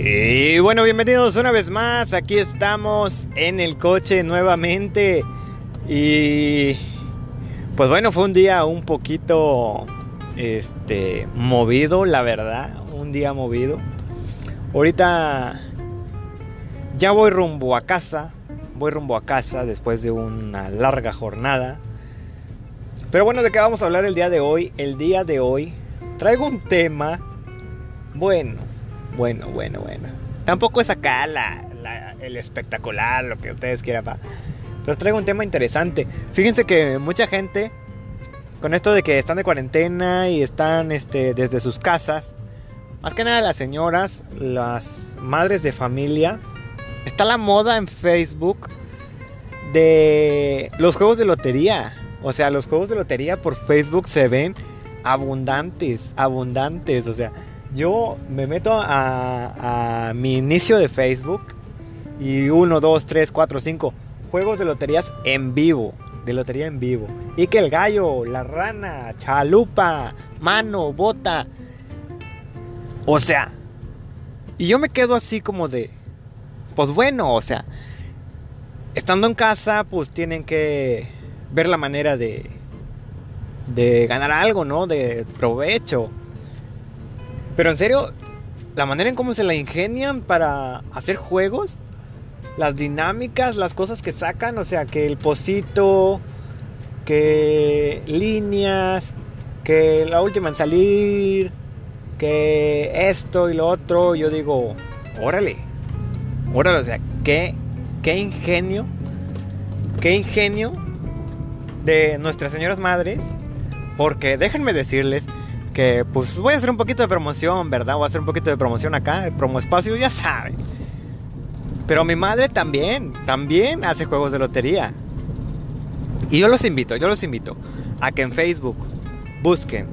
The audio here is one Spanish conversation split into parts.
Y bueno, bienvenidos una vez más. Aquí estamos en el coche nuevamente. Y pues bueno, fue un día un poquito este movido, la verdad, un día movido. Ahorita ya voy rumbo a casa. Voy rumbo a casa después de una larga jornada. Pero bueno, ¿de qué vamos a hablar el día de hoy? El día de hoy traigo un tema bueno bueno, bueno, bueno. Tampoco es acá el espectacular, lo que ustedes quieran. Pero traigo un tema interesante. Fíjense que mucha gente, con esto de que están de cuarentena y están este, desde sus casas, más que nada las señoras, las madres de familia, está la moda en Facebook de los juegos de lotería. O sea, los juegos de lotería por Facebook se ven abundantes, abundantes. O sea, yo me meto a, mi inicio de Facebook y 1, 2, 3, 4, 5 juegos de loterías en vivo. De lotería en vivo. Y que el gallo, la rana, chalupa, mano, bota. O sea. Y yo me quedo así como de. Pues bueno, o sea. Estando en casa, pues tienen que ver la manera de. De ganar algo, ¿no? De provecho. Pero en serio, la manera en cómo se la ingenian para hacer juegos, las dinámicas, las cosas que sacan, o sea, que el pocito, que líneas, que la última en salir, que esto y lo otro, yo digo, órale, órale, o sea, qué, qué ingenio, qué ingenio de nuestras señoras madres, porque déjenme decirles que pues voy a hacer un poquito de promoción, ¿verdad? Voy a hacer un poquito de promoción acá, promo espacio, ya saben. Pero mi madre también, también hace juegos de lotería. Y yo los invito, yo los invito a que en Facebook busquen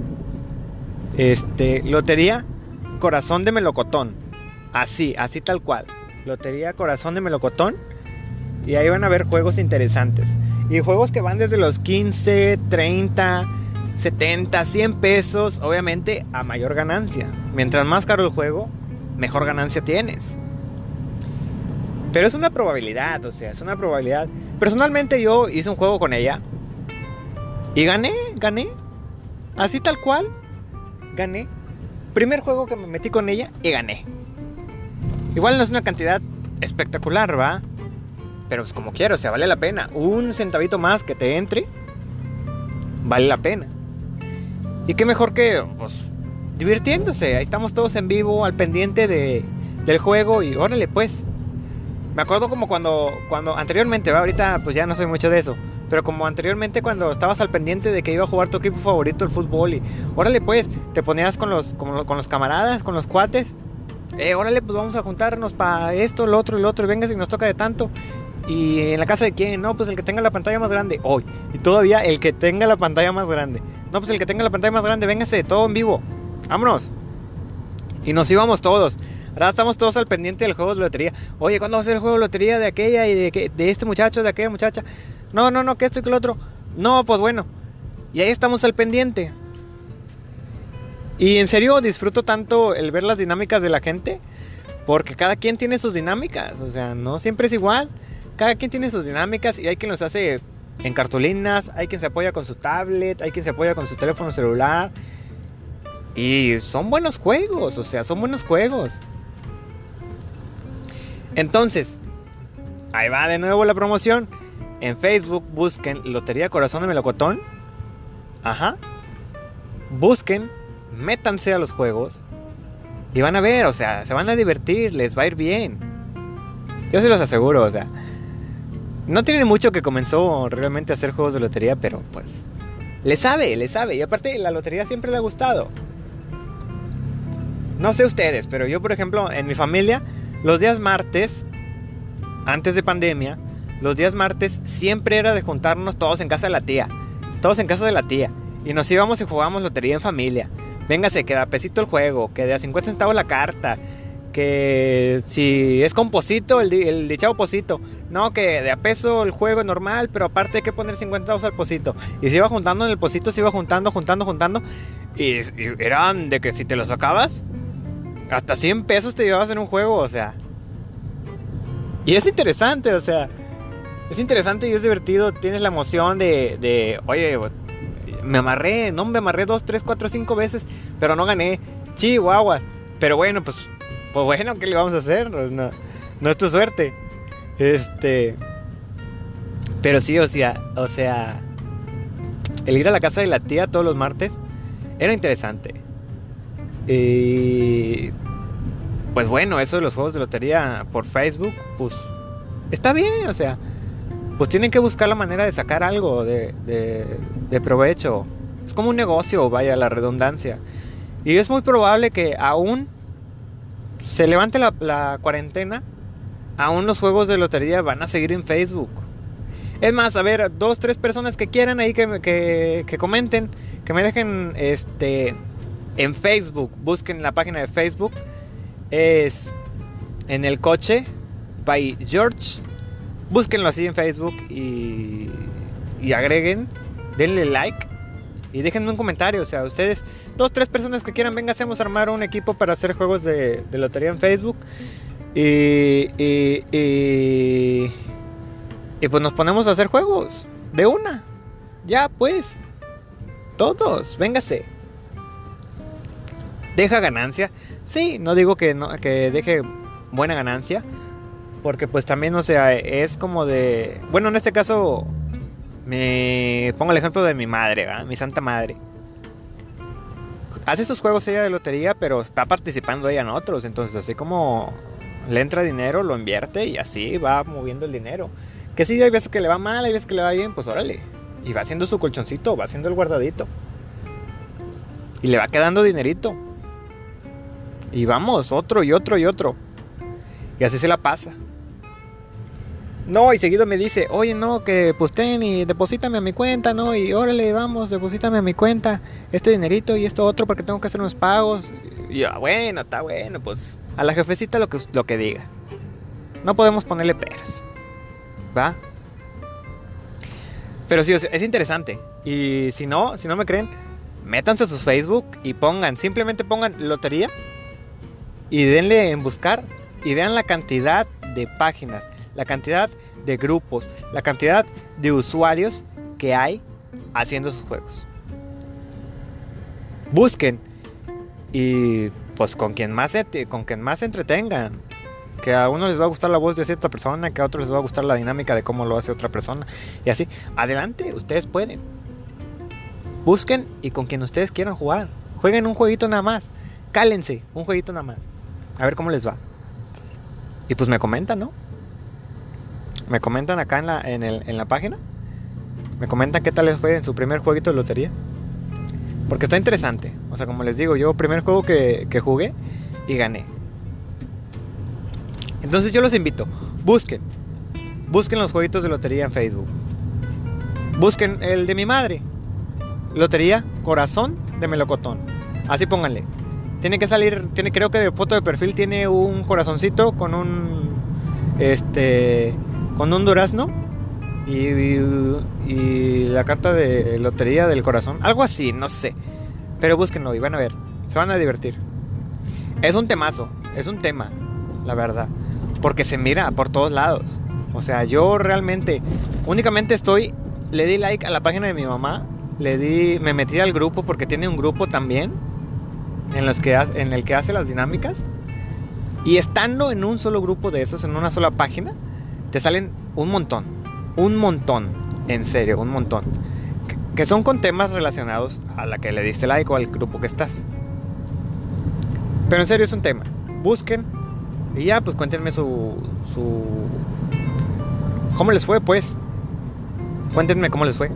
este Lotería Corazón de Melocotón. Así, así tal cual. Lotería Corazón de Melocotón. Y ahí van a ver juegos interesantes. Y juegos que van desde los 15, 30, 70, 100 pesos, obviamente a mayor ganancia. Mientras más caro el juego, mejor ganancia tienes. Pero es una probabilidad, o sea, es una probabilidad. Personalmente yo hice un juego con ella y gané, gané. Así tal cual, gané. Primer juego que me metí con ella y gané. Igual no es una cantidad espectacular, ¿va? Pero es como quiero, o sea, vale la pena. Un centavito más que te entre, vale la pena. Y qué mejor que, pues, divirtiéndose. Ahí estamos todos en vivo, al pendiente de, del juego y órale, pues. Me acuerdo como cuando, cuando anteriormente, ¿va? ahorita pues ya no soy mucho de eso. Pero como anteriormente cuando estabas al pendiente de que iba a jugar tu equipo favorito el fútbol y órale pues, te ponías con los, con con los camaradas, con los cuates. Eh, órale pues vamos a juntarnos para esto, lo otro, el otro, y venga si nos toca de tanto. Y en la casa de quién, no, pues el que tenga la pantalla más grande, hoy. Y todavía el que tenga la pantalla más grande. No, pues el que tenga la pantalla más grande, véngase, todo en vivo. Vámonos. Y nos íbamos todos. Ahora estamos todos al pendiente del juego de lotería. Oye, ¿cuándo va a ser el juego de lotería de aquella y de, de este muchacho, de aquella muchacha? No, no, no, que esto y que lo otro. No, pues bueno. Y ahí estamos al pendiente. Y en serio disfruto tanto el ver las dinámicas de la gente. Porque cada quien tiene sus dinámicas. O sea, no siempre es igual. Cada quien tiene sus dinámicas y hay quien los hace en cartulinas, hay quien se apoya con su tablet, hay quien se apoya con su teléfono celular. Y son buenos juegos, o sea, son buenos juegos. Entonces, ahí va de nuevo la promoción. En Facebook busquen Lotería Corazón de Melocotón. Ajá. Busquen, métanse a los juegos. Y van a ver, o sea, se van a divertir, les va a ir bien. Yo se los aseguro, o sea. No tiene mucho que comenzó realmente a hacer juegos de lotería, pero pues le sabe, le sabe. Y aparte la lotería siempre le ha gustado. No sé ustedes, pero yo por ejemplo en mi familia los días martes, antes de pandemia, los días martes siempre era de juntarnos todos en casa de la tía. Todos en casa de la tía. Y nos íbamos y jugábamos lotería en familia. Véngase, que da pesito el juego, que de a 50 centavos la carta, que si es con posito, el, dichado posito. No, que de a peso el juego es normal, pero aparte hay que poner 50 al posito. Y se iba juntando en el posito, se iba juntando, juntando, juntando. Y, eran de que si te lo sacabas, hasta 100 pesos te llevabas en un juego, o sea. Y es interesante, o sea. Es interesante y es divertido. Tienes la emoción de, de oye, me amarré, no me amarré dos, tres, cuatro, cinco veces, pero no gané. Chihuahuas. Pero bueno, pues, pues bueno, ¿qué le vamos a hacer? No, no es tu suerte. Este. Pero sí, o sea, o sea, el ir a la casa de la tía todos los martes era interesante. Y pues bueno, eso de los juegos de lotería por Facebook, pues está bien, o sea, pues tienen que buscar la manera de sacar algo de, de, provecho. Es como un negocio, vaya la redundancia. Y es muy probable que aún se levante la, cuarentena, aún los juegos de lotería van a seguir en Facebook. Es más, a ver, dos, tres personas que quieran ahí que, que, que comenten, que me dejen este en Facebook, busquen la página de Facebook, es en el coche by George, búsquenlo así en Facebook y, y agreguen, denle like y déjenme un comentario, o sea, ustedes, dos, tres personas que quieran, venga, hacemos armar un equipo para hacer juegos de, lotería en Facebook y, y, y, y pues nos ponemos a hacer juegos de una, ya pues, todos, véngase. ¿Deja ganancia? Sí, no digo que, no, que deje buena ganancia. Porque pues también, o sea, es como de... Bueno, en este caso me pongo el ejemplo de mi madre, mi santa madre. Hace sus juegos ella de lotería, pero está participando ella en otros. Entonces, así como le entra dinero, lo invierte y así va moviendo el dinero. Que si hay veces que le va mal, hay veces que le va bien, pues órale. Y va haciendo su colchoncito, va haciendo el guardadito. Y le va quedando dinerito. Y vamos, otro y otro y otro. Y así se la pasa. No, y seguido me dice, oye, no, que pues ten y deposítame a mi cuenta, ¿no? Y órale, vamos, deposítame a mi cuenta este dinerito y esto otro porque tengo que hacer unos pagos. Y yo, ah, bueno, está bueno, pues a la jefecita lo que, lo que diga. No podemos ponerle peras. ¿Va? Pero sí, es interesante. Y si no, si no me creen, métanse a sus Facebook y pongan, simplemente pongan lotería y denle en buscar y vean la cantidad de páginas, la cantidad de grupos, la cantidad de usuarios que hay haciendo sus juegos. Busquen y pues con quien más con quien más se entretengan. Que a uno les va a gustar la voz de cierta persona, que a otros les va a gustar la dinámica de cómo lo hace otra persona. Y así, adelante, ustedes pueden. Busquen y con quien ustedes quieran jugar. Jueguen un jueguito nada más. Cálense, un jueguito nada más. A ver cómo les va. Y pues me comentan, ¿no? Me comentan acá en la, en, el, en la página. Me comentan qué tal les fue en su primer jueguito de lotería. Porque está interesante. O sea, como les digo, yo primer juego que, que jugué y gané. Entonces yo los invito. Busquen. Busquen los jueguitos de lotería en Facebook. Busquen el de mi madre. Lotería Corazón de Melocotón. Así pónganle. Tiene que salir, tiene, creo que de foto de perfil tiene un corazoncito con un, este, con un durazno y, la carta de lotería del corazón. Algo así, no sé. Pero búsquenlo y van a ver. Se van a divertir. Es un temazo, es un tema, la verdad. Porque se mira por todos lados. O sea, yo realmente, únicamente estoy, le di like a la página de mi mamá. Le di, me metí al grupo porque tiene un grupo también en, los que, en el que hace las dinámicas. Y estando en un solo grupo de esos, en una sola página, te salen un montón. Un montón. En serio, un montón. Que, son con temas relacionados a la que le diste like o al grupo que estás. Pero en serio es un tema. Busquen y ya, pues cuéntenme su, su... ¿Cómo les fue, pues? Cuéntenme cómo les fue.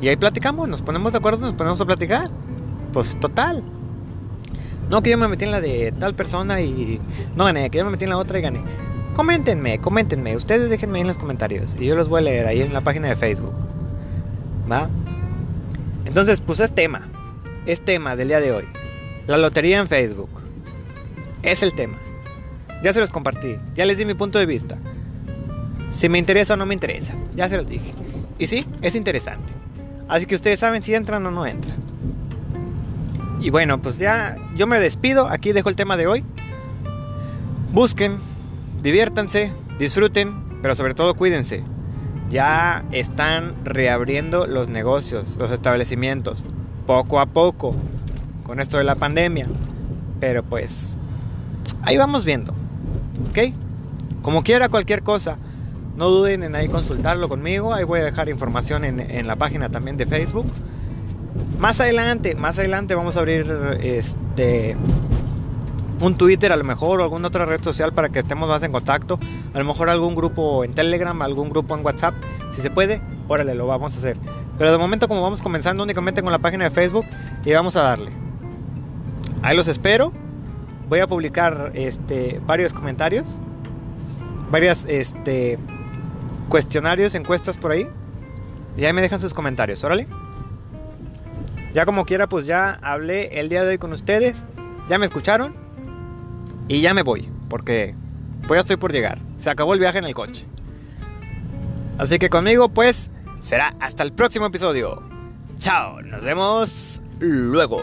Y ahí platicamos, nos ponemos de acuerdo, nos ponemos a platicar. Pues total, no, que yo me metí en la de tal persona y no gané, que yo me metí en la otra y gané. Coméntenme, coméntenme. Ustedes déjenme en los comentarios y yo los voy a leer ahí en la página de Facebook. ¿Va? Entonces, pues es tema. Es tema del día de hoy. La lotería en Facebook. Es el tema. Ya se los compartí. Ya les di mi punto de vista. Si me interesa o no me interesa. Ya se los dije. Y sí, es interesante. Así que ustedes saben si entran o no entran. Y bueno, pues ya yo me despido. Aquí dejo el tema de hoy. Busquen, diviértanse, disfruten, pero sobre todo cuídense. Ya están reabriendo los negocios, los establecimientos, poco a poco, con esto de la pandemia. Pero pues, ahí vamos viendo. ¿Ok? Como quiera, cualquier cosa, no duden en ahí consultarlo conmigo. Ahí voy a dejar información en, en la página también de Facebook. Más adelante, más adelante vamos a abrir este un Twitter a lo mejor o alguna otra red social para que estemos más en contacto. A lo mejor algún grupo en Telegram, algún grupo en WhatsApp. Si se puede, órale, lo vamos a hacer. Pero de momento como vamos comenzando únicamente con la página de Facebook y vamos a darle. Ahí los espero. Voy a publicar este, varios comentarios. Varias este, cuestionarios, encuestas por ahí. Y ahí me dejan sus comentarios, órale. Ya como quiera, pues ya hablé el día de hoy con ustedes. Ya me escucharon. Y ya me voy, porque pues ya estoy por llegar. Se acabó el viaje en el coche. Así que conmigo pues será hasta el próximo episodio. Chao, nos vemos luego.